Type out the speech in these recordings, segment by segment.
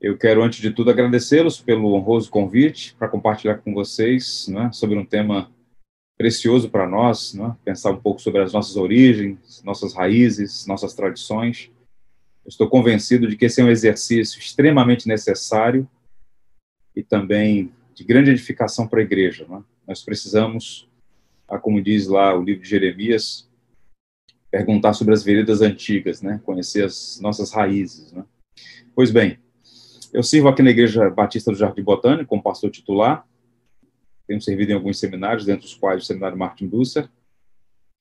Eu quero, antes de tudo, agradecê-los pelo honroso convite para compartilhar com vocês né, sobre um tema precioso para nós, né, pensar um pouco sobre as nossas origens, nossas raízes, nossas tradições. Eu estou convencido de que esse é um exercício extremamente necessário e também de grande edificação para a igreja. Né? Nós precisamos, ah, como diz lá o livro de Jeremias, perguntar sobre as veredas antigas, né? conhecer as nossas raízes. Né? Pois bem, eu sirvo aqui na Igreja Batista do Jardim Botânico como pastor titular. Tenho servido em alguns seminários, dentre os quais o Seminário Martin Busser.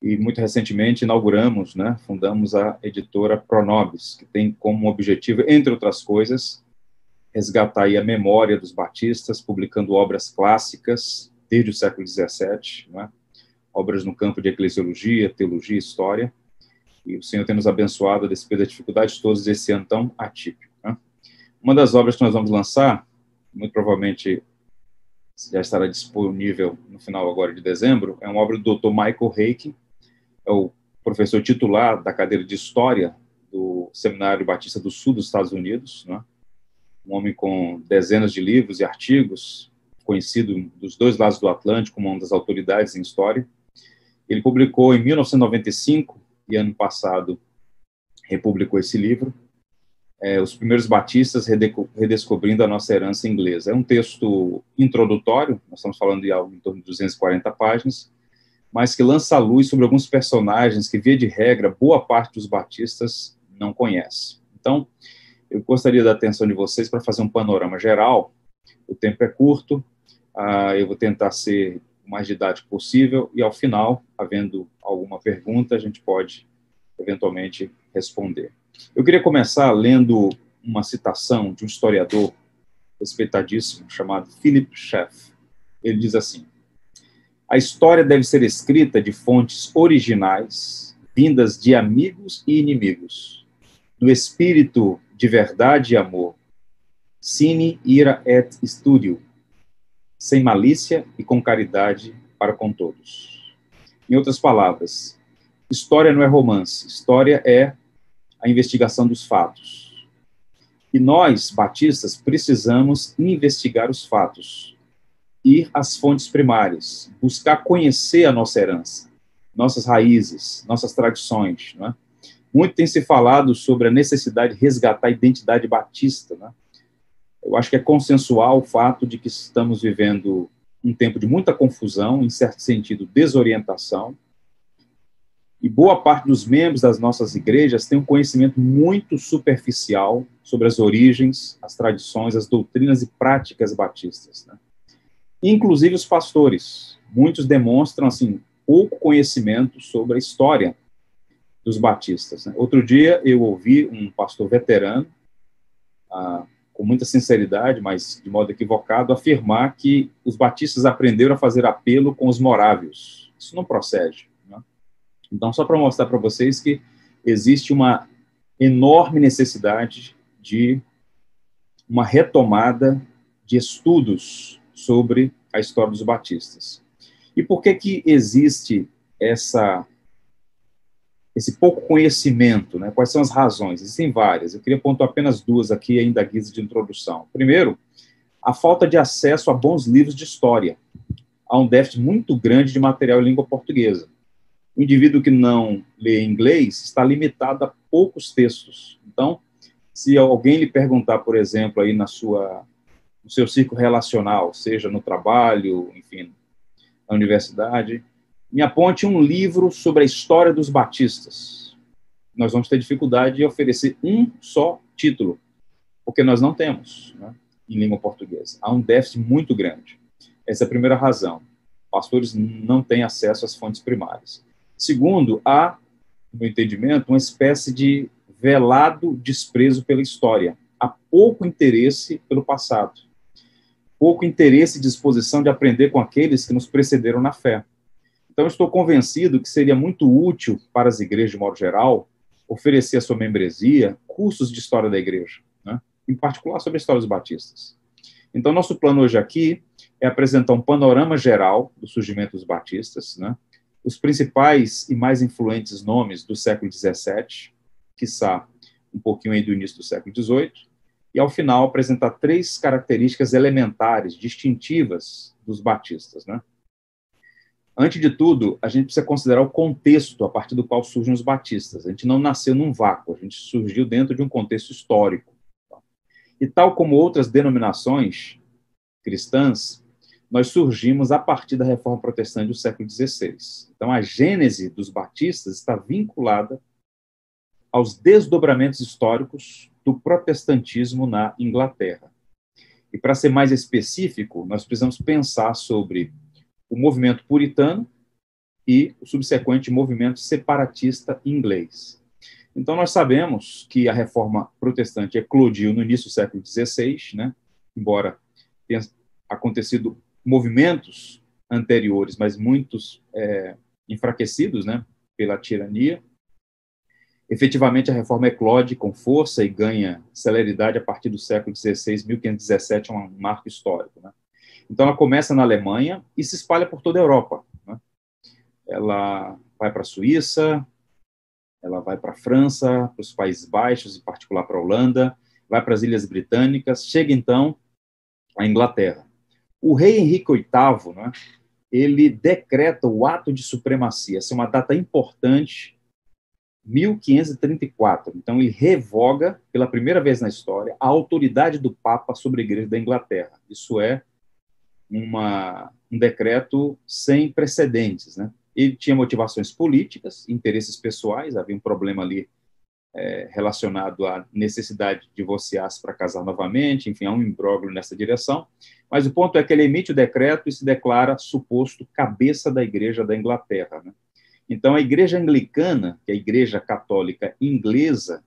E muito recentemente inauguramos, né, fundamos a editora Pronobis, que tem como objetivo, entre outras coisas, resgatar a memória dos batistas, publicando obras clássicas desde o século XVII, né, obras no campo de eclesiologia, teologia história. E o Senhor tem nos abençoado a despeito das dificuldades todas esse ano tão atípico. Uma das obras que nós vamos lançar, muito provavelmente já estará disponível no final agora de dezembro, é uma obra do Dr. Michael Reiki, é o professor titular da cadeira de História do Seminário Batista do Sul dos Estados Unidos, né? um homem com dezenas de livros e artigos, conhecido dos dois lados do Atlântico como uma das autoridades em História. Ele publicou em 1995 e ano passado republicou esse livro, é, Os Primeiros Batistas Redescobrindo a Nossa Herança Inglesa. É um texto introdutório, nós estamos falando de algo em torno de 240 páginas, mas que lança a luz sobre alguns personagens que, via de regra, boa parte dos batistas não conhece. Então, eu gostaria da atenção de vocês para fazer um panorama geral. O tempo é curto, uh, eu vou tentar ser o mais didático possível e, ao final, havendo alguma pergunta, a gente pode eventualmente responder. Eu queria começar lendo uma citação de um historiador respeitadíssimo chamado Philip Schaff. Ele diz assim: A história deve ser escrita de fontes originais, vindas de amigos e inimigos, do espírito de verdade e amor, sine ira et studio, sem malícia e com caridade para com todos. Em outras palavras, história não é romance, história é a investigação dos fatos. E nós, batistas, precisamos investigar os fatos, ir às fontes primárias, buscar conhecer a nossa herança, nossas raízes, nossas tradições. Né? Muito tem se falado sobre a necessidade de resgatar a identidade batista. Né? Eu acho que é consensual o fato de que estamos vivendo um tempo de muita confusão, em certo sentido, desorientação, e boa parte dos membros das nossas igrejas tem um conhecimento muito superficial sobre as origens, as tradições, as doutrinas e práticas batistas. Né? Inclusive os pastores. Muitos demonstram, assim, pouco conhecimento sobre a história dos batistas. Né? Outro dia eu ouvi um pastor veterano, ah, com muita sinceridade, mas de modo equivocado, afirmar que os batistas aprenderam a fazer apelo com os morávios. Isso não procede. Então, só para mostrar para vocês que existe uma enorme necessidade de uma retomada de estudos sobre a história dos batistas. E por que que existe essa esse pouco conhecimento, né? Quais são as razões? Existem várias. Eu queria pontuar apenas duas aqui ainda à guisa de introdução. Primeiro, a falta de acesso a bons livros de história. Há um déficit muito grande de material em língua portuguesa. O indivíduo que não lê inglês está limitado a poucos textos. Então, se alguém lhe perguntar, por exemplo, aí na sua no seu círculo relacional, seja no trabalho, enfim, na universidade, me aponte um livro sobre a história dos batistas. Nós vamos ter dificuldade de oferecer um só título, porque nós não temos né, em língua portuguesa. Há um déficit muito grande. Essa é a primeira razão. Pastores não têm acesso às fontes primárias. Segundo, há, no entendimento, uma espécie de velado desprezo pela história. Há pouco interesse pelo passado. Pouco interesse e disposição de aprender com aqueles que nos precederam na fé. Então, estou convencido que seria muito útil para as igrejas, de modo geral, oferecer à sua membresia cursos de história da igreja, né? em particular sobre a história dos batistas. Então, nosso plano hoje aqui é apresentar um panorama geral do surgimento dos batistas, né? Os principais e mais influentes nomes do século XVII, quiçá um pouquinho aí do início do século XVIII, e, ao final, apresentar três características elementares, distintivas dos batistas. Né? Antes de tudo, a gente precisa considerar o contexto a partir do qual surgem os batistas. A gente não nasceu num vácuo, a gente surgiu dentro de um contexto histórico. E tal como outras denominações cristãs, nós surgimos a partir da Reforma Protestante do século XVI. Então, a gênese dos batistas está vinculada aos desdobramentos históricos do protestantismo na Inglaterra. E, para ser mais específico, nós precisamos pensar sobre o movimento puritano e o subsequente movimento separatista inglês. Então, nós sabemos que a reforma protestante eclodiu no início do século XVI, né? embora tenha acontecido movimentos anteriores, mas muitos é, enfraquecidos né? pela tirania. Efetivamente, a reforma eclode com força e ganha celeridade a partir do século XVI, 1517 é um marco histórico. Né? Então, ela começa na Alemanha e se espalha por toda a Europa. Né? Ela vai para a Suíça, ela vai para a França, para os Países Baixos, em particular para a Holanda, vai para as Ilhas Britânicas, chega então à Inglaterra. O rei Henrique VIII, né, ele decreta o ato de supremacia, essa é uma data importante, 1534. Então, ele revoga, pela primeira vez na história, a autoridade do Papa sobre a Igreja da Inglaterra. Isso é uma, um decreto sem precedentes. Né? Ele tinha motivações políticas, interesses pessoais, havia um problema ali é, relacionado à necessidade de divorciar-se para casar novamente, enfim, há um imbróglio nessa direção. Mas o ponto é que ele emite o decreto e se declara suposto cabeça da Igreja da Inglaterra. Né? Então, a Igreja Anglicana, que é a Igreja Católica Inglesa,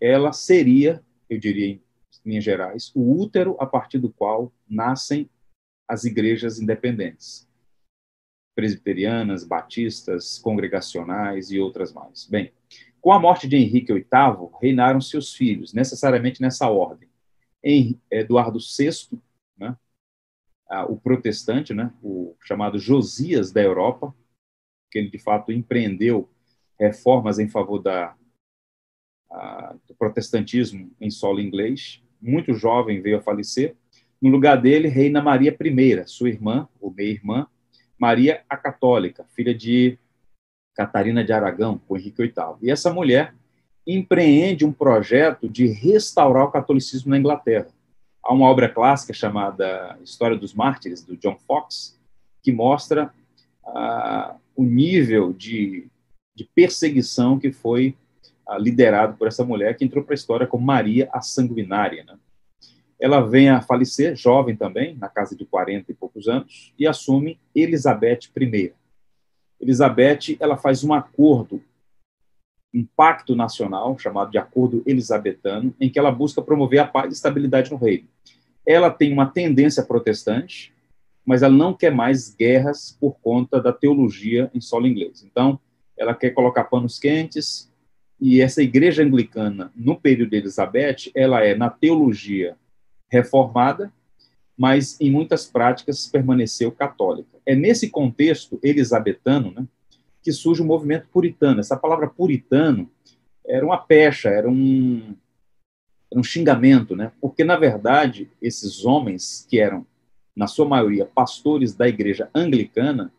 ela seria, eu diria em linhas gerais, o útero a partir do qual nascem as igrejas independentes, presbiterianas, batistas, congregacionais e outras mais. Bem, com a morte de Henrique VIII, reinaram seus filhos, necessariamente nessa ordem. Eduardo VI, né, o protestante, né, o chamado Josias da Europa, que ele de fato empreendeu reformas em favor da, a, do protestantismo em solo inglês. Muito jovem veio a falecer. No lugar dele, reina Maria I, sua irmã, ou meia-irmã, Maria a Católica, filha de Catarina de Aragão, com Henrique VIII. E essa mulher empreende um projeto de restaurar o catolicismo na Inglaterra. Há uma obra clássica chamada História dos Mártires, do John Fox, que mostra ah, o nível de, de, perseguição que foi ah, liderado por essa mulher, que entrou para a história como Maria a Sanguinária. Né? Ela vem a falecer, jovem também, na casa de 40 e poucos anos, e assume Elizabeth I. Elizabeth ela faz um acordo, um pacto nacional, chamado de Acordo Elisabetano, em que ela busca promover a paz e estabilidade no reino. Ela tem uma tendência protestante, mas ela não quer mais guerras por conta da teologia em solo inglês. Então, ela quer colocar panos quentes, e essa igreja anglicana, no período de Elizabeth, ela é, na teologia, reformada, mas em muitas práticas permaneceu católica. É nesse contexto elisabetano né, que surge o movimento puritano. Essa palavra puritano era uma pecha, era um, era um xingamento, né? porque, na verdade, esses homens que eram, na sua maioria, pastores da igreja anglicana,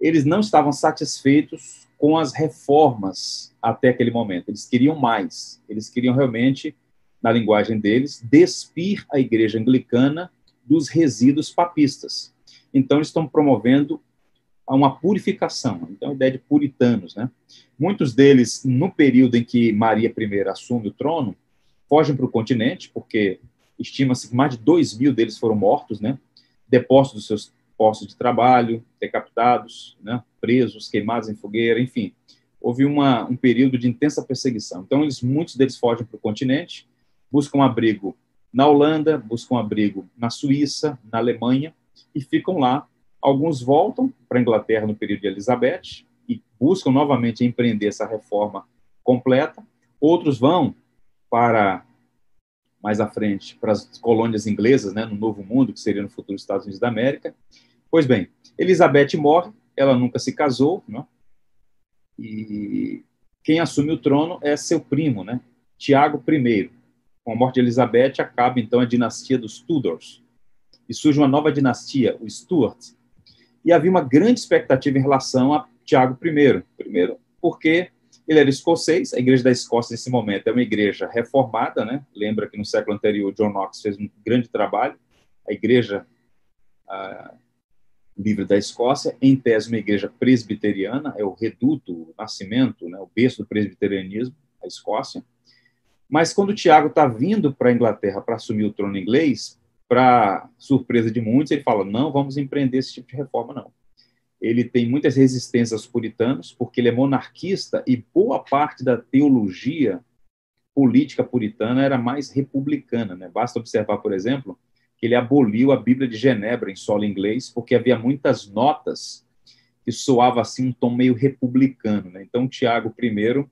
eles não estavam satisfeitos com as reformas até aquele momento. Eles queriam mais. Eles queriam realmente na linguagem deles, despir a igreja anglicana dos resíduos papistas. Então, eles estão promovendo uma purificação, então a ideia de puritanos, né? Muitos deles, no período em que Maria I assume o trono, fogem para o continente, porque estima-se que mais de 2 mil deles foram mortos, né? Depostos dos seus postos de trabalho, decapitados, né? presos, queimados em fogueira, enfim. Houve uma, um período de intensa perseguição. Então, eles, muitos deles fogem para o continente, buscam abrigo na Holanda, buscam abrigo na Suíça, na Alemanha, e ficam lá. Alguns voltam para a Inglaterra no período de Elizabeth e buscam novamente empreender essa reforma completa. Outros vão para mais à frente para as colônias inglesas, né, no Novo Mundo, que seria no futuro Estados Unidos da América. Pois bem, Elizabeth morre, ela nunca se casou, né? E quem assume o trono é seu primo, né? Tiago I, com a morte de Elizabeth, acaba então a dinastia dos Tudors e surge uma nova dinastia, o Stuart. E havia uma grande expectativa em relação a Tiago I. Primeiro, porque ele era escocês, a igreja da Escócia nesse momento é uma igreja reformada, né? Lembra que no século anterior John Knox fez um grande trabalho. A igreja livre da Escócia, em tese uma igreja presbiteriana, é o reduto, o nascimento, né, o berço do presbiterianismo, a Escócia. Mas quando Tiago está vindo para a Inglaterra para assumir o trono inglês, para surpresa de muitos, ele fala: não vamos empreender esse tipo de reforma, não. Ele tem muitas resistências aos puritanos, porque ele é monarquista e boa parte da teologia política puritana era mais republicana. Né? Basta observar, por exemplo, que ele aboliu a Bíblia de Genebra em solo inglês, porque havia muitas notas que soava assim um tom meio republicano. Né? Então, Tiago I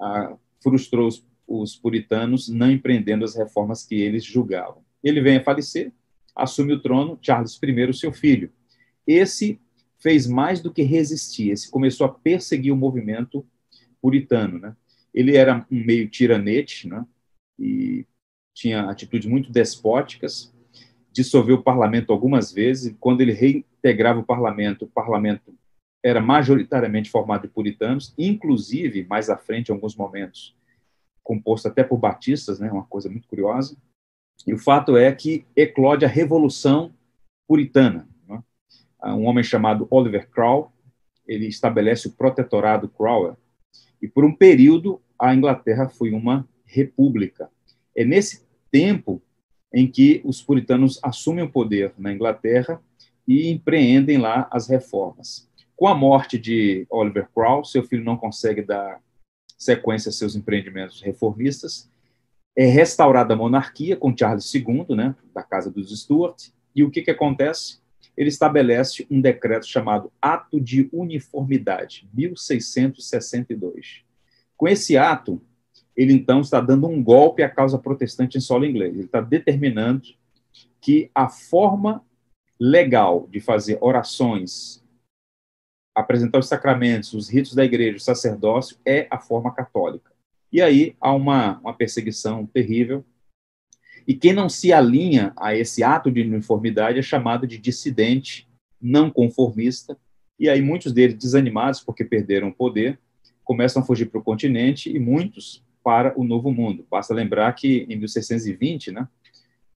ah, frustrou os os puritanos não empreendendo as reformas que eles julgavam. Ele vem a falecer, assume o trono Charles I, seu filho. Esse fez mais do que resistir, esse começou a perseguir o movimento puritano. Né? Ele era um meio tiranete, né? e tinha atitudes muito despóticas, dissolveu o parlamento algumas vezes, e quando ele reintegrava o parlamento, o parlamento era majoritariamente formado de puritanos, inclusive, mais à frente, em alguns momentos, composto até por batistas, né, uma coisa muito curiosa. E o fato é que eclode a Revolução Puritana. Né? Um homem chamado Oliver Cromwell, ele estabelece o protetorado Cromwell, e por um período a Inglaterra foi uma república. É nesse tempo em que os puritanos assumem o poder na Inglaterra e empreendem lá as reformas. Com a morte de Oliver Cromwell, seu filho não consegue dar sequência seus empreendimentos reformistas, é restaurada a monarquia com Charles II, né, da Casa dos Stuart, e o que, que acontece? Ele estabelece um decreto chamado Ato de Uniformidade, 1662. Com esse ato, ele então está dando um golpe à causa protestante em solo inglês. Ele está determinando que a forma legal de fazer orações apresentar os sacramentos, os ritos da igreja, o sacerdócio, é a forma católica. E aí há uma, uma perseguição terrível. E quem não se alinha a esse ato de uniformidade é chamado de dissidente, não conformista. E aí muitos deles, desanimados porque perderam o poder, começam a fugir para o continente e muitos para o Novo Mundo. Basta lembrar que em 1620, né,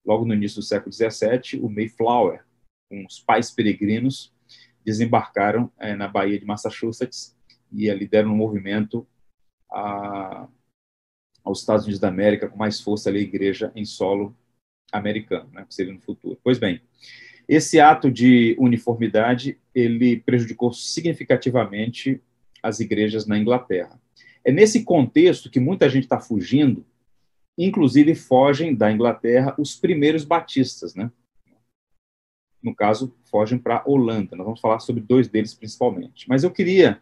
logo no início do século XVII, o Mayflower, os pais peregrinos, desembarcaram é, na Baía de Massachusetts e ali deram um movimento a, aos Estados Unidos da América com mais força ali, a igreja em solo americano, né, que seria no futuro. Pois bem, esse ato de uniformidade ele prejudicou significativamente as igrejas na Inglaterra. É nesse contexto que muita gente está fugindo, inclusive fogem da Inglaterra os primeiros batistas, né? No caso, fogem para a Holanda. Nós vamos falar sobre dois deles principalmente. Mas eu queria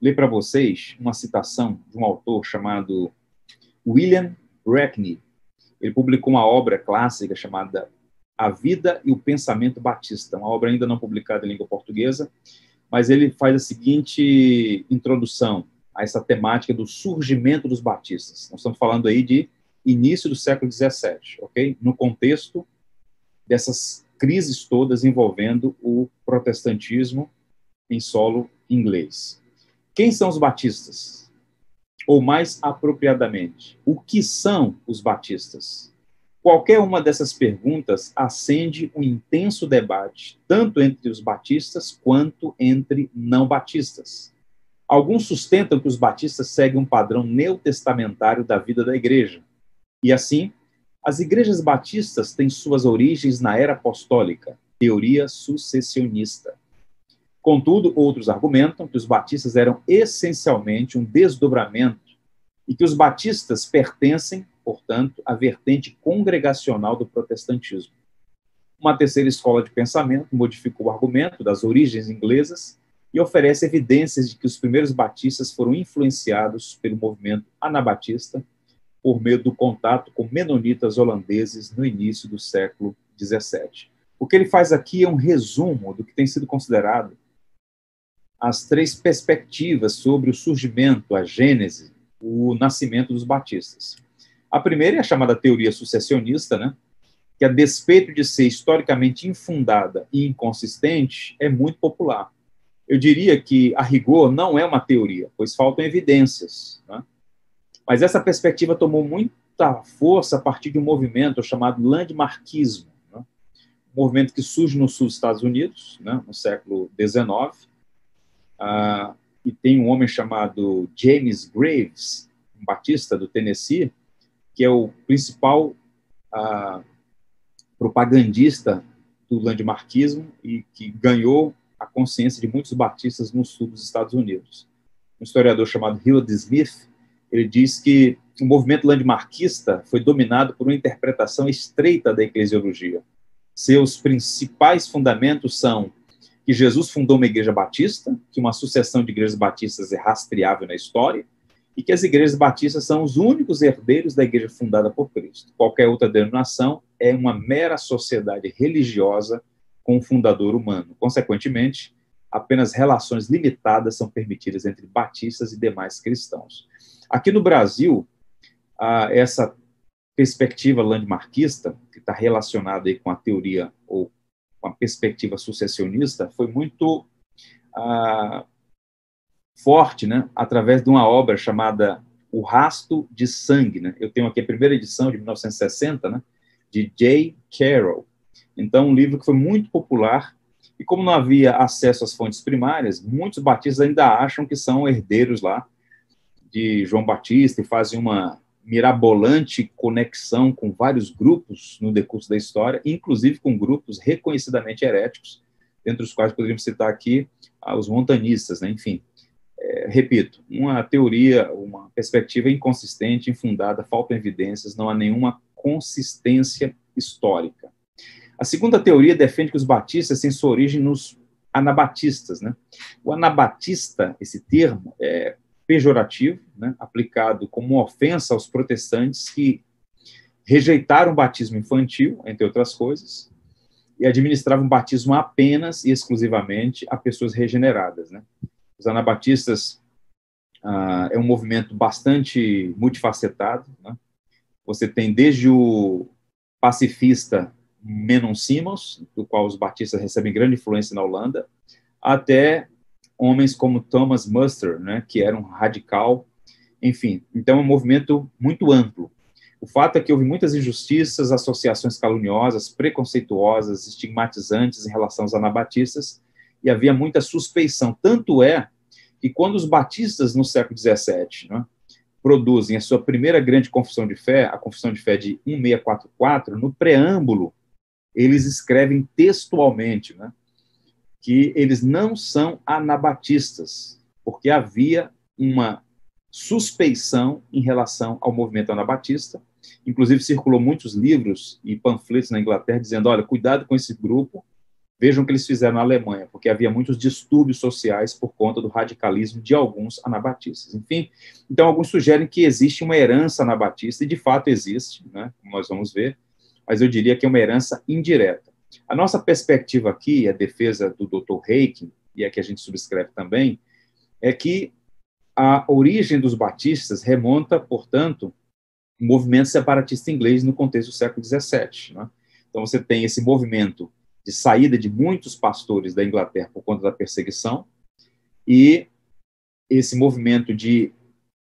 ler para vocês uma citação de um autor chamado William Brackney. Ele publicou uma obra clássica chamada A Vida e o Pensamento Batista, uma obra ainda não publicada em língua portuguesa, mas ele faz a seguinte introdução a essa temática do surgimento dos batistas. Nós estamos falando aí de início do século XVII, ok? No contexto dessas crises todas envolvendo o protestantismo em solo inglês. Quem são os batistas? Ou mais apropriadamente, o que são os batistas? Qualquer uma dessas perguntas acende um intenso debate, tanto entre os batistas quanto entre não batistas. Alguns sustentam que os batistas seguem um padrão neotestamentário da vida da igreja, e assim as igrejas batistas têm suas origens na era apostólica, teoria sucessionista. Contudo, outros argumentam que os batistas eram essencialmente um desdobramento e que os batistas pertencem, portanto, à vertente congregacional do protestantismo. Uma terceira escola de pensamento modificou o argumento das origens inglesas e oferece evidências de que os primeiros batistas foram influenciados pelo movimento anabatista por meio do contato com menonitas holandeses no início do século XVII. O que ele faz aqui é um resumo do que tem sido considerado as três perspectivas sobre o surgimento, a gênese, o nascimento dos batistas. A primeira é a chamada teoria sucessionista, né? que, a despeito de ser historicamente infundada e inconsistente, é muito popular. Eu diria que, a rigor, não é uma teoria, pois faltam evidências. Né? Mas essa perspectiva tomou muita força a partir de um movimento chamado landmarquismo, né? um movimento que surge no sul dos Estados Unidos, né? no século XIX, ah, e tem um homem chamado James Graves, um batista do Tennessee, que é o principal ah, propagandista do landmarquismo e que ganhou a consciência de muitos batistas no sul dos Estados Unidos. Um historiador chamado Heward Smith, ele diz que o movimento landmarquista foi dominado por uma interpretação estreita da eclesiologia. Seus principais fundamentos são que Jesus fundou uma igreja batista, que uma sucessão de igrejas batistas é rastreável na história, e que as igrejas batistas são os únicos herdeiros da igreja fundada por Cristo. Qualquer outra denominação é uma mera sociedade religiosa com um fundador humano. Consequentemente, apenas relações limitadas são permitidas entre batistas e demais cristãos. Aqui no Brasil, essa perspectiva landmarquista, que está relacionada aí com a teoria ou com a perspectiva sucessionista, foi muito forte, né, através de uma obra chamada O Rasto de Sangue. Né? Eu tenho aqui a primeira edição de 1960, né, de J. Carroll. Então, um livro que foi muito popular e como não havia acesso às fontes primárias, muitos batistas ainda acham que são herdeiros lá de João Batista e fazem uma mirabolante conexão com vários grupos no decurso da história, inclusive com grupos reconhecidamente heréticos, dentre os quais poderíamos citar aqui ah, os montanistas, né? enfim. É, repito, uma teoria, uma perspectiva inconsistente, infundada, faltam evidências, não há nenhuma consistência histórica. A segunda teoria defende que os batistas têm sua origem nos anabatistas. Né? O anabatista, esse termo, é pejorativo, né, aplicado como ofensa aos protestantes que rejeitaram o batismo infantil, entre outras coisas, e administravam o batismo apenas e exclusivamente a pessoas regeneradas. Né? Os anabatistas ah, é um movimento bastante multifacetado. Né? Você tem desde o pacifista Menon Simons, do qual os batistas recebem grande influência na Holanda, até homens como Thomas Muster, né, que era um radical, enfim. Então, é um movimento muito amplo. O fato é que houve muitas injustiças, associações caluniosas, preconceituosas, estigmatizantes em relação aos anabatistas, e havia muita suspeição. Tanto é que quando os batistas no século XVII né, produzem a sua primeira grande confissão de fé, a confissão de fé de 1644, no preâmbulo, eles escrevem textualmente, né, que eles não são anabatistas, porque havia uma suspeição em relação ao movimento anabatista. Inclusive, circulou muitos livros e panfletos na Inglaterra dizendo: olha, cuidado com esse grupo, vejam o que eles fizeram na Alemanha, porque havia muitos distúrbios sociais por conta do radicalismo de alguns anabatistas. Enfim, então alguns sugerem que existe uma herança anabatista, e de fato existe, né, como nós vamos ver, mas eu diria que é uma herança indireta. A nossa perspectiva aqui, a defesa do Dr. Reiki, e a que a gente subscreve também, é que a origem dos batistas remonta, portanto, ao movimento separatista inglês no contexto do século XVII. Né? Então, você tem esse movimento de saída de muitos pastores da Inglaterra por conta da perseguição e esse movimento de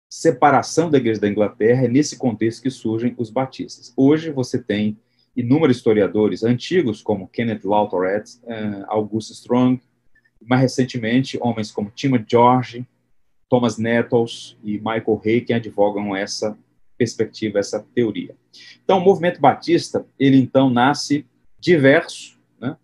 separação da igreja da Inglaterra é nesse contexto que surgem os batistas. Hoje você tem inúmeros historiadores antigos, como Kenneth Lawtoret, uh, August Strong, mais recentemente, homens como Timothy George, Thomas Nettles e Michael Hay, que advogam essa perspectiva, essa teoria. Então, o movimento batista, ele então nasce diverso, né,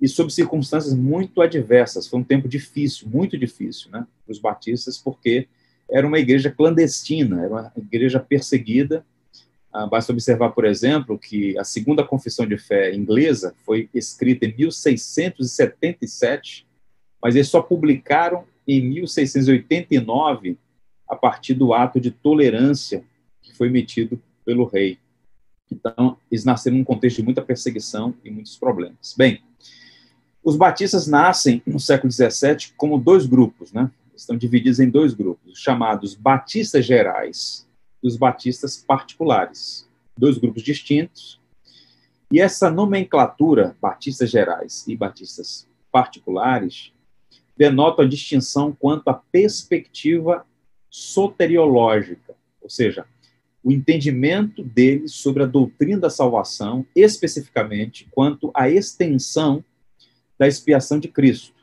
e sob circunstâncias muito adversas. Foi um tempo difícil, muito difícil, né, para os batistas, porque era uma igreja clandestina, era uma igreja perseguida, ah, basta observar, por exemplo, que a segunda confissão de fé inglesa foi escrita em 1677, mas eles só publicaram em 1689 a partir do ato de tolerância que foi emitido pelo rei. Então, eles nasceram num contexto de muita perseguição e muitos problemas. Bem, os batistas nascem no século XVII como dois grupos, né? Estão divididos em dois grupos, chamados batistas gerais, e os batistas particulares. Dois grupos distintos. E essa nomenclatura, batistas gerais e batistas particulares, denota a distinção quanto à perspectiva soteriológica, ou seja, o entendimento deles sobre a doutrina da salvação, especificamente quanto à extensão da expiação de Cristo.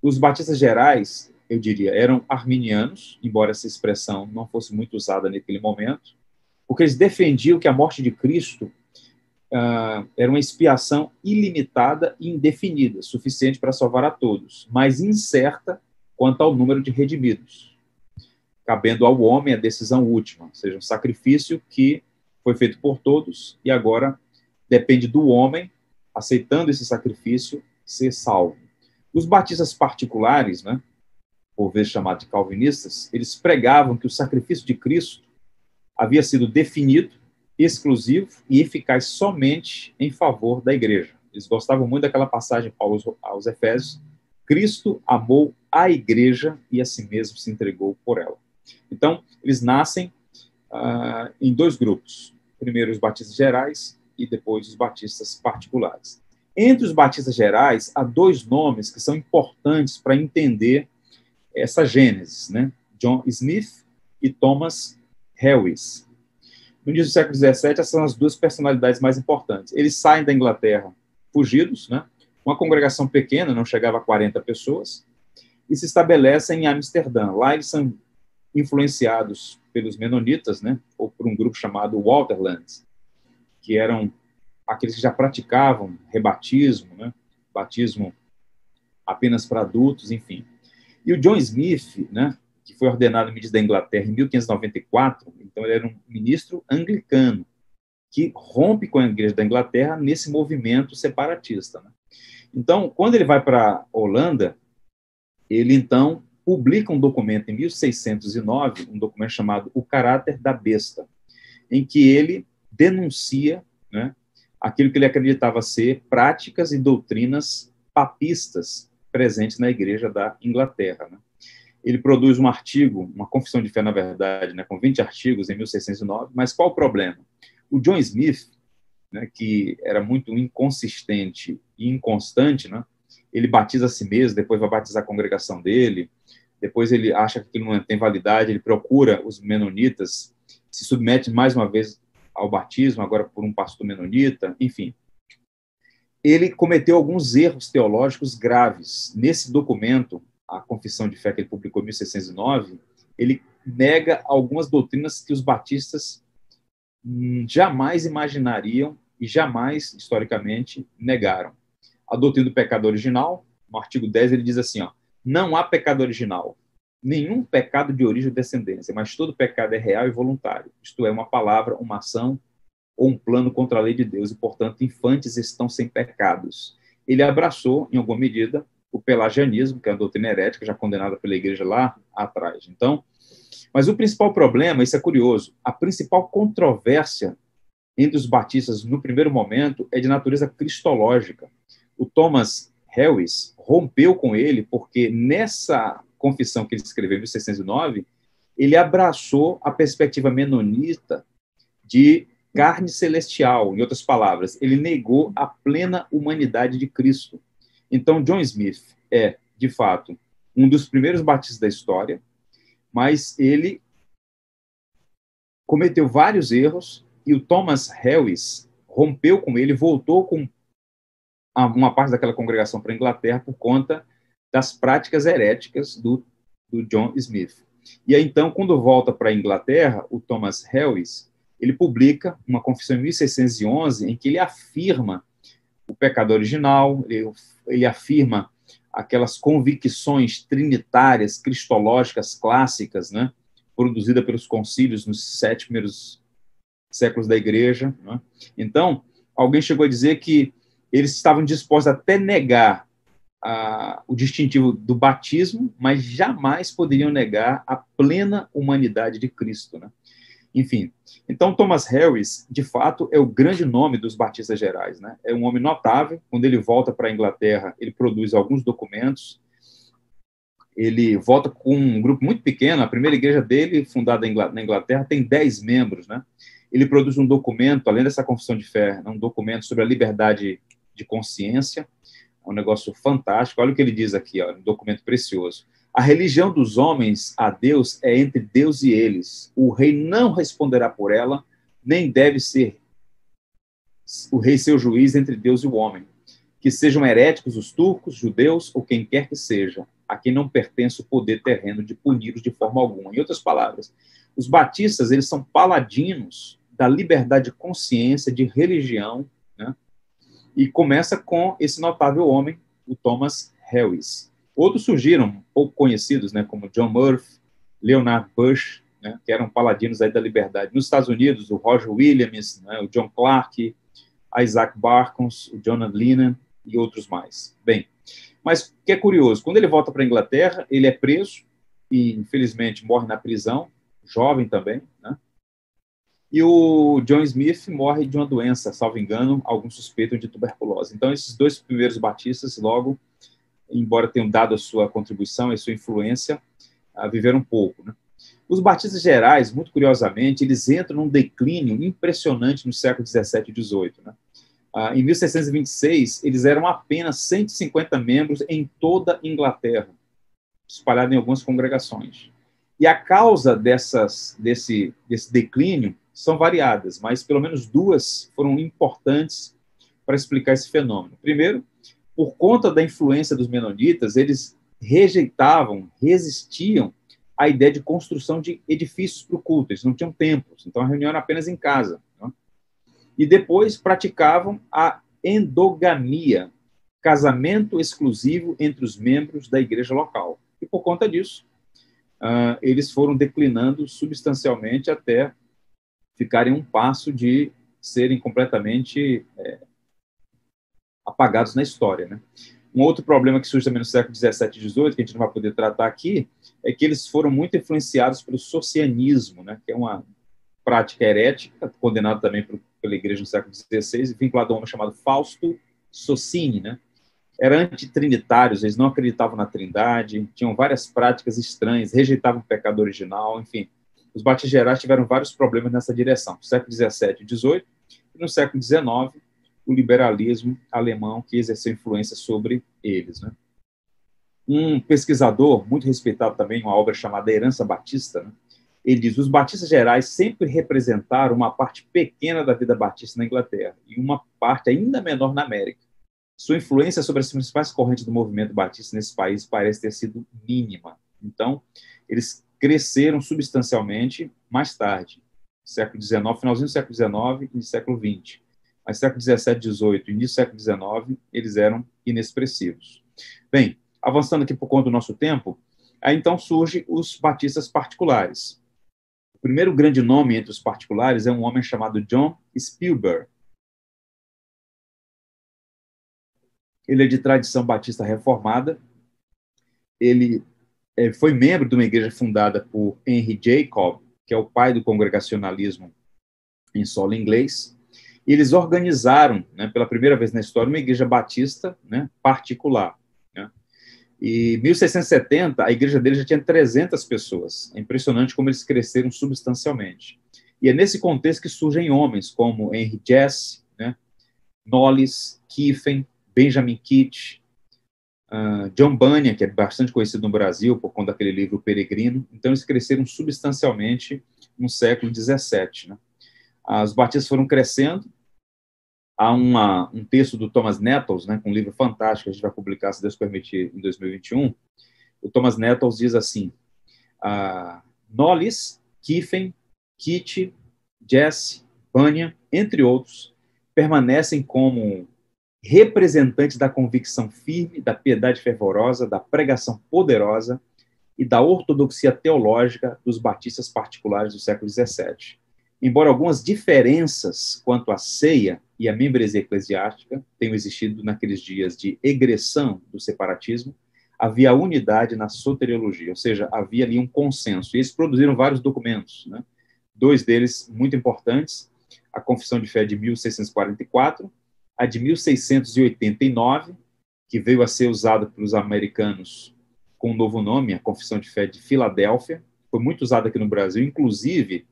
Os batistas gerais, eu diria, eram arminianos, embora essa expressão não fosse muito usada naquele momento, porque eles defendiam que a morte de Cristo uh, era uma expiação ilimitada e indefinida, suficiente para salvar a todos, mas incerta quanto ao número de redimidos cabendo ao homem a decisão última, ou seja, um sacrifício que foi feito por todos e agora depende do homem, aceitando esse sacrifício, ser salvo. Os batistas particulares, né, por vezes chamados de calvinistas, eles pregavam que o sacrifício de Cristo havia sido definido, exclusivo e eficaz somente em favor da igreja. Eles gostavam muito daquela passagem Paulo aos Efésios: Cristo amou a igreja e a si mesmo se entregou por ela. Então, eles nascem ah, em dois grupos. Primeiro os batistas gerais e depois os batistas particulares. Entre os batistas gerais, há dois nomes que são importantes para entender essa gênese, né? John Smith e Thomas Helwys. No início do século XVII, essas são as duas personalidades mais importantes. Eles saem da Inglaterra fugidos, né? Uma congregação pequena, não chegava a 40 pessoas, e se estabelecem em Amsterdã. Lá eles são influenciados pelos menonitas, né, ou por um grupo chamado Waterlands, que eram aqueles que já praticavam rebatismo, né, batismo apenas para adultos, enfim. E o John Smith, né, que foi ordenado ministro da Inglaterra em 1594, então ele era um ministro anglicano, que rompe com a Igreja da Inglaterra nesse movimento separatista. Né? Então, quando ele vai para a Holanda, ele então publica um documento em 1609, um documento chamado O Caráter da Besta, em que ele denuncia né, aquilo que ele acreditava ser práticas e doutrinas papistas presentes na Igreja da Inglaterra. Né. Ele produz um artigo, uma confissão de fé, na verdade, né, com 20 artigos em 1609, mas qual o problema? O John Smith, né, que era muito inconsistente e inconstante, né, ele batiza a si mesmo, depois vai batizar a congregação dele, depois ele acha que não tem validade, ele procura os menonitas, se submete mais uma vez ao batismo, agora por um pastor menonita, enfim. Ele cometeu alguns erros teológicos graves. Nesse documento, a Confissão de Fé que ele publicou em 1609, ele nega algumas doutrinas que os batistas hum, jamais imaginariam e jamais, historicamente, negaram. A doutrina do pecado original, no artigo 10, ele diz assim, ó, não há pecado original, nenhum pecado de origem ou descendência, mas todo pecado é real e voluntário. Isto é, uma palavra, uma ação ou um plano contra a lei de Deus, e, portanto, infantes estão sem pecados. Ele abraçou, em alguma medida, o pelagianismo, que é a doutrina herética, já condenada pela igreja lá atrás. Então, mas o principal problema, isso é curioso, a principal controvérsia entre os batistas no primeiro momento é de natureza cristológica. O Thomas Harris rompeu com ele porque nessa confissão que ele escreveu em 1609, ele abraçou a perspectiva menonita de carne celestial, em outras palavras, ele negou a plena humanidade de Cristo. Então, John Smith é, de fato, um dos primeiros batistas da história, mas ele cometeu vários erros e o Thomas Harris rompeu com ele, voltou com uma parte daquela congregação para a Inglaterra por conta das práticas heréticas do, do John Smith. E aí, então, quando volta para a Inglaterra, o Thomas Harris, ele publica uma confissão em 1611 em que ele afirma o pecado original, ele, ele afirma aquelas convicções trinitárias, cristológicas clássicas, né, produzida pelos concílios nos sete primeiros séculos da Igreja. Né? Então, alguém chegou a dizer que eles estavam dispostos até negar a, o distintivo do batismo, mas jamais poderiam negar a plena humanidade de Cristo. Né? Enfim, então Thomas Harris, de fato, é o grande nome dos batistas gerais. Né? É um homem notável. Quando ele volta para a Inglaterra, ele produz alguns documentos ele volta com um grupo muito pequeno, a primeira igreja dele, fundada na Inglaterra, tem 10 membros, né? Ele produz um documento, além dessa confissão de fé, um documento sobre a liberdade de consciência, é um negócio fantástico. Olha o que ele diz aqui, ó, um documento precioso. A religião dos homens a Deus é entre Deus e eles. O rei não responderá por ela, nem deve ser o rei seu juiz entre Deus e o homem. Que sejam heréticos os turcos, judeus ou quem quer que seja, a quem não pertence o poder terreno de puni-los de forma alguma. Em outras palavras, os batistas, eles são paladinos da liberdade de consciência, de religião, né? e começa com esse notável homem, o Thomas Harris. Outros surgiram, pouco conhecidos, né, como John Murphy, Leonard Bush, né, que eram paladinos aí da liberdade. Nos Estados Unidos, o Roger Williams, né, o John Clark, Isaac Barkons, o Jonathan Lennon e outros mais. Bem, mas o que é curioso, quando ele volta para a Inglaterra, ele é preso e, infelizmente, morre na prisão, jovem também, né? E o John Smith morre de uma doença, salvo engano, alguns suspeitam de tuberculose. Então, esses dois primeiros batistas, logo, embora tenham dado a sua contribuição e sua influência, uh, viveram um pouco. Né? Os batistas gerais, muito curiosamente, eles entram num declínio impressionante no século 17 e 18. Né? Ah, em 1626, eles eram apenas 150 membros em toda a Inglaterra, espalhados em algumas congregações. E a causa dessas, desse, desse declínio são variadas, mas pelo menos duas foram importantes para explicar esse fenômeno. Primeiro, por conta da influência dos menonitas, eles rejeitavam, resistiam à ideia de construção de edifícios para o culto. Eles não tinham templos, então a reunião era apenas em casa e depois praticavam a endogamia, casamento exclusivo entre os membros da igreja local. E por conta disso, uh, eles foram declinando substancialmente até ficarem um passo de serem completamente é, apagados na história. Né? Um outro problema que surge também no século XVII e XVIII, que a gente não vai poder tratar aqui, é que eles foram muito influenciados pelo socianismo, né? que é uma prática herética, condenada também por pela igreja no século XVI, vinculado a um homem chamado Fausto Socini, né? Eram antitrinitários, eles não acreditavam na trindade, tinham várias práticas estranhas, rejeitavam o pecado original, enfim. Os batistas gerais tiveram vários problemas nessa direção, no século XVII e XVIII, e no século XIX, o liberalismo alemão que exerceu influência sobre eles, né? Um pesquisador muito respeitado também, uma obra chamada Herança Batista, né? Ele diz: os batistas gerais sempre representaram uma parte pequena da vida batista na Inglaterra e uma parte ainda menor na América. Sua influência sobre as principais correntes do movimento batista nesse país parece ter sido mínima. Então, eles cresceram substancialmente mais tarde, século XIX, finalzinho do século XIX e século XX. Mas século XVII, XVIII, início do século XIX, eles eram inexpressivos. Bem, avançando aqui por conta do nosso tempo, aí então surgem os batistas particulares. O primeiro grande nome entre os particulares é um homem chamado John Spielberg. Ele é de tradição batista reformada. Ele é, foi membro de uma igreja fundada por Henry Jacob, que é o pai do congregacionalismo em solo inglês. E eles organizaram, né, pela primeira vez na história, uma igreja batista né, particular. E 1670, a igreja dele já tinha 300 pessoas. É impressionante como eles cresceram substancialmente. E é nesse contexto que surgem homens como Henry Jesse, né, Knowles, Kiffen, Benjamin Kitt, uh, John Bunyan, que é bastante conhecido no Brasil por conta daquele livro Peregrino. Então, eles cresceram substancialmente no século XVII. Né? Os batistas foram crescendo, Há uma, um texto do Thomas Nettles, né, com um livro fantástico que a gente vai publicar, se Deus permitir, em 2021. O Thomas Nettles diz assim: ah, Knowles, Kiffen, Kitty, Jesse, Bunyan, entre outros, permanecem como representantes da convicção firme, da piedade fervorosa, da pregação poderosa e da ortodoxia teológica dos batistas particulares do século XVII. Embora algumas diferenças quanto à ceia e à membresia eclesiástica tenham existido naqueles dias de egressão do separatismo, havia unidade na soteriologia, ou seja, havia ali um consenso. E eles produziram vários documentos, né? dois deles muito importantes, a Confissão de Fé de 1644, a de 1689, que veio a ser usada pelos americanos com um novo nome, a Confissão de Fé de Filadélfia. Foi muito usada aqui no Brasil, inclusive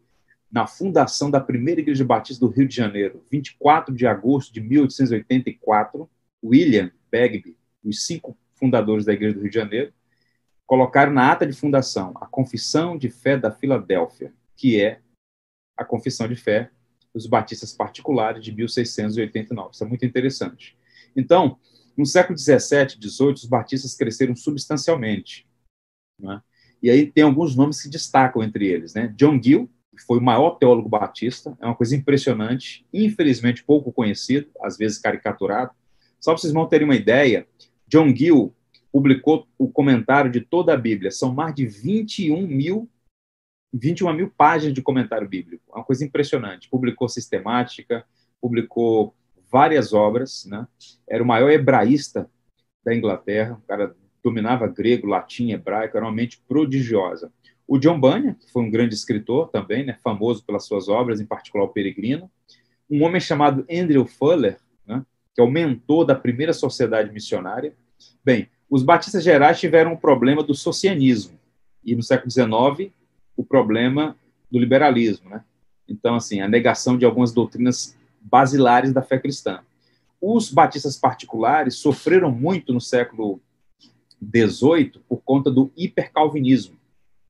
na fundação da primeira Igreja Batista do Rio de Janeiro, 24 de agosto de 1884. William Bagby, os cinco fundadores da Igreja do Rio de Janeiro, colocaram na ata de fundação a Confissão de Fé da Filadélfia, que é a Confissão de Fé dos Batistas Particulares de 1689. Isso é muito interessante. Então, no século 17, 18, os batistas cresceram substancialmente. Né? E aí tem alguns nomes que destacam entre eles. Né? John Gill, foi o maior teólogo batista, é uma coisa impressionante, infelizmente pouco conhecido, às vezes caricaturado. Só para vocês não terem uma ideia, John Gill publicou o comentário de toda a Bíblia. São mais de 21 mil, 21 mil páginas de comentário bíblico. É uma coisa impressionante. Publicou sistemática, publicou várias obras, né? Era o maior hebraísta da Inglaterra, o cara dominava grego, latim, hebraico, era uma mente prodigiosa. O John Bunyan, que foi um grande escritor também, né, famoso pelas suas obras, em particular o Peregrino. Um homem chamado Andrew Fuller, né, que é o mentor da primeira sociedade missionária. Bem, os batistas gerais tiveram o problema do socianismo e no século XIX o problema do liberalismo, né? Então, assim, a negação de algumas doutrinas basilares da fé cristã. Os batistas particulares sofreram muito no século XVIII por conta do hipercalvinismo.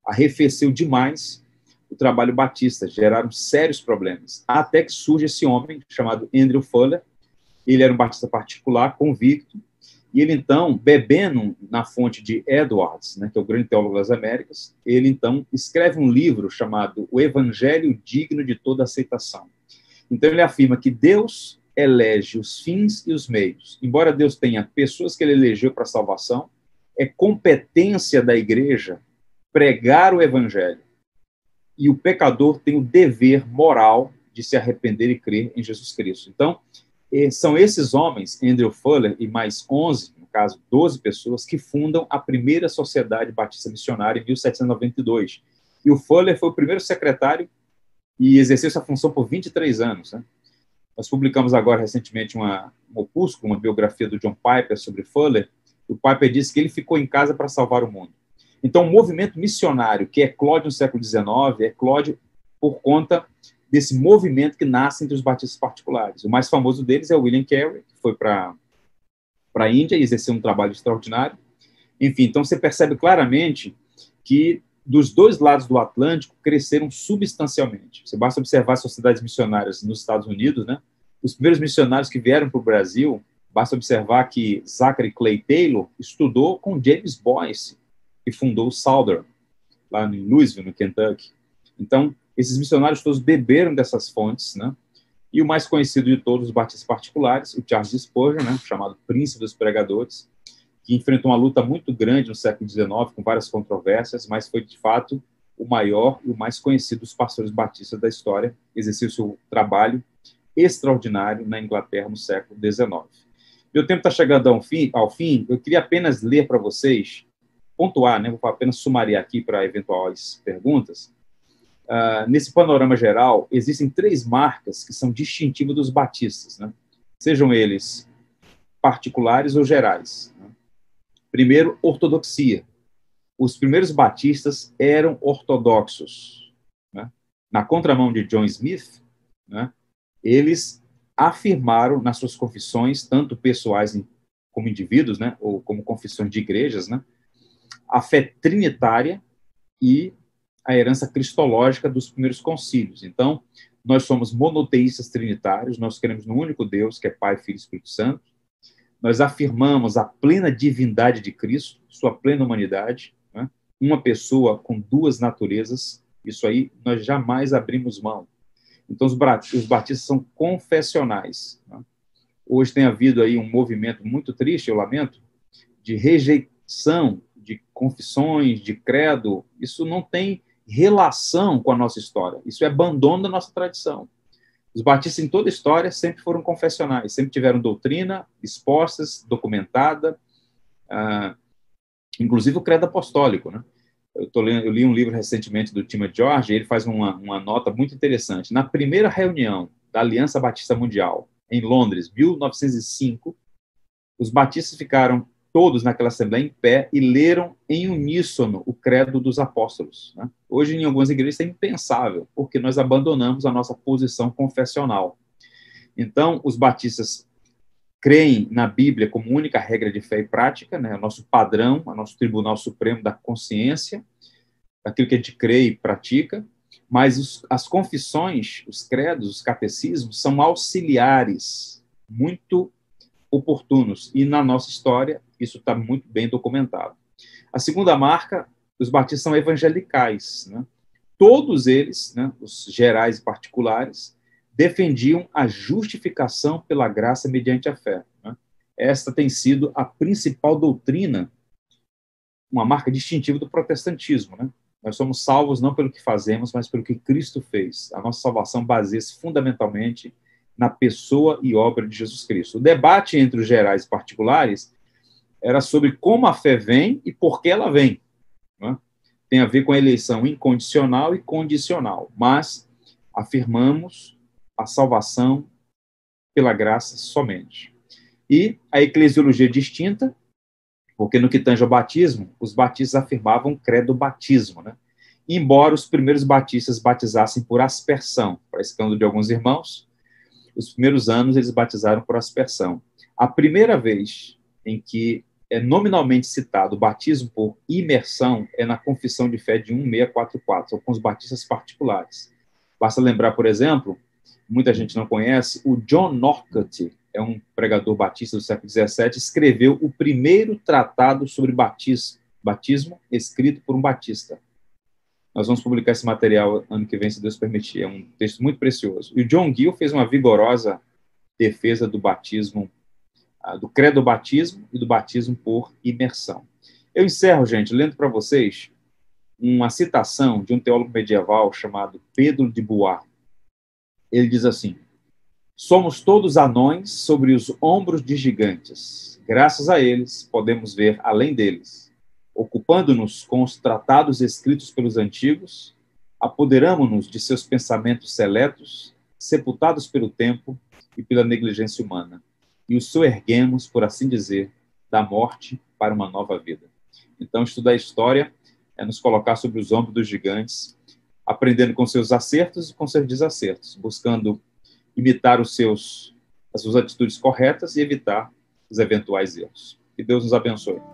Arrefeceu demais o trabalho batista, geraram sérios problemas. Até que surge esse homem chamado Andrew Fuller. Ele era um batista particular, convicto, e ele, então, bebendo na fonte de Edwards, né, que é o grande teólogo das Américas, ele, então, escreve um livro chamado O Evangelho Digno de Toda Aceitação. Então, ele afirma que Deus elege os fins e os meios. Embora Deus tenha pessoas que ele elegeu para salvação, é competência da igreja pregar o Evangelho. E o pecador tem o dever moral de se arrepender e crer em Jesus Cristo. Então, são esses homens, Andrew Fuller e mais 11, no caso, 12 pessoas, que fundam a primeira Sociedade Batista Missionária em 1792. E o Fuller foi o primeiro secretário e exerceu essa função por 23 anos. Né? Nós publicamos agora recentemente uma, um opúsculo, uma biografia do John Piper sobre Fuller. O Piper disse que ele ficou em casa para salvar o mundo. Então, o movimento missionário que é eclode no século XIX, é eclode por conta desse movimento que nasce entre os batistas particulares. O mais famoso deles é o William Carey, que foi para a Índia e exerceu um trabalho extraordinário. Enfim, então você percebe claramente que dos dois lados do Atlântico cresceram substancialmente. Você basta observar as sociedades missionárias nos Estados Unidos, né? Os primeiros missionários que vieram para o Brasil, basta observar que Zachary Clay Taylor estudou com James Boyce, que fundou o Southern, lá em Louisville, no Kentucky. Então, esses missionários todos beberam dessas fontes, né? E o mais conhecido de todos os batistas particulares, o Charles Spurgeon, né, chamado príncipe dos pregadores, que enfrentou uma luta muito grande no século XIX, com várias controvérsias, mas foi, de fato, o maior e o mais conhecido dos pastores batistas da história, exerceu seu trabalho extraordinário na Inglaterra no século XIX. Meu tempo está chegando ao fim, ao fim, eu queria apenas ler para vocês, pontuar, né, vou apenas sumariar aqui para eventuais perguntas, Uh, nesse panorama geral, existem três marcas que são distintivas dos batistas, né? sejam eles particulares ou gerais. Né? Primeiro, ortodoxia. Os primeiros batistas eram ortodoxos. Né? Na contramão de John Smith, né? eles afirmaram nas suas confissões, tanto pessoais como indivíduos, né? ou como confissões de igrejas, né? A fé trinitária e a herança cristológica dos primeiros concílios. Então, nós somos monoteístas trinitários, nós queremos no único Deus, que é Pai, Filho e Espírito Santo. Nós afirmamos a plena divindade de Cristo, sua plena humanidade, né? uma pessoa com duas naturezas, isso aí nós jamais abrimos mão. Então, os batistas são confessionais. Né? Hoje tem havido aí um movimento muito triste, eu lamento, de rejeição de confissões, de credo. Isso não tem relação com a nossa história. Isso é abandono da nossa tradição. Os batistas em toda a história sempre foram confessionais, sempre tiveram doutrina expostas, documentada, ah, inclusive o credo apostólico, né? Eu, tô lendo, eu li um livro recentemente do Timothy George, e ele faz uma, uma nota muito interessante. Na primeira reunião da Aliança Batista Mundial, em Londres, 1905, os batistas ficaram todos naquela assembleia em pé e leram em uníssono o credo dos apóstolos. Né? Hoje, em algumas igrejas, é impensável, porque nós abandonamos a nossa posição confessional. Então, os batistas creem na Bíblia como única regra de fé e prática, né? o nosso padrão, o nosso tribunal supremo da consciência, daquilo que a gente crê e pratica, mas os, as confissões, os credos, os catecismos são auxiliares, muito oportunos, e na nossa história isso está muito bem documentado. A segunda marca, os batistas são evangelicais, né? todos eles, né, os gerais e particulares, defendiam a justificação pela graça mediante a fé. Né? Esta tem sido a principal doutrina, uma marca distintiva do protestantismo. Né? Nós somos salvos não pelo que fazemos, mas pelo que Cristo fez. A nossa salvação baseia-se fundamentalmente na pessoa e obra de Jesus Cristo. O debate entre os gerais particulares era sobre como a fé vem e por que ela vem. Né? Tem a ver com a eleição incondicional e condicional, mas afirmamos a salvação pela graça somente. E a eclesiologia distinta, porque no que tange ao batismo, os batistas afirmavam credo batismo, né? Embora os primeiros batistas batizassem por aspersão, para escândalo de alguns irmãos, os primeiros anos eles batizaram por aspersão. A primeira vez em que é nominalmente citado o batismo por imersão é na Confissão de Fé de 1644, com os batistas particulares. Basta lembrar, por exemplo, muita gente não conhece, o John Norcutt, é um pregador batista do século XVII, escreveu o primeiro tratado sobre batismo, batismo escrito por um batista. Nós vamos publicar esse material ano que vem, se Deus permitir. É um texto muito precioso. E o John Gill fez uma vigorosa defesa do batismo, ah, do credo batismo e do batismo por imersão. Eu encerro, gente, lendo para vocês uma citação de um teólogo medieval chamado Pedro de Bois, ele diz assim: Somos todos anões sobre os ombros de gigantes. Graças a eles, podemos ver além deles. Ocupando-nos com os tratados escritos pelos antigos, apoderamos-nos de seus pensamentos seletos, sepultados pelo tempo e pela negligência humana, e os soerguemos, por assim dizer, da morte para uma nova vida. Então, estudar a história é nos colocar sobre os ombros dos gigantes aprendendo com seus acertos e com seus desacertos, buscando imitar os seus, as suas atitudes corretas e evitar os eventuais erros. Que Deus nos abençoe.